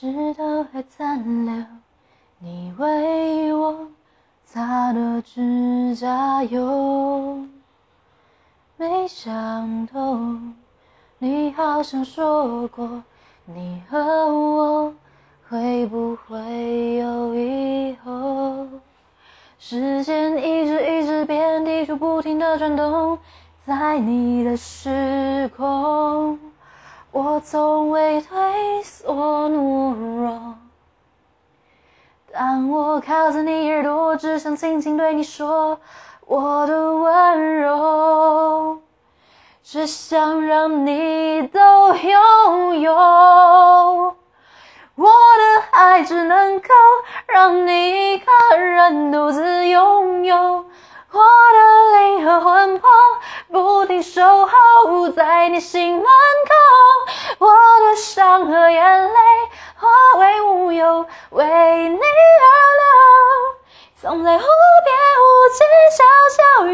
直到还残留你为我擦的指甲油。没想透，你好像说过，你和我会不会有以后？时间一直一直变，地球不停的转动，在你的时空，我从未退缩懦弱。当我靠在你耳朵，只想轻轻对你说我的温柔，只想让你都拥有。我的爱只能够让你一个人独自拥有，我的灵和魂魄不停守候在你心门，眼泪化为乌有，为你而流，藏在无边无际小小宇。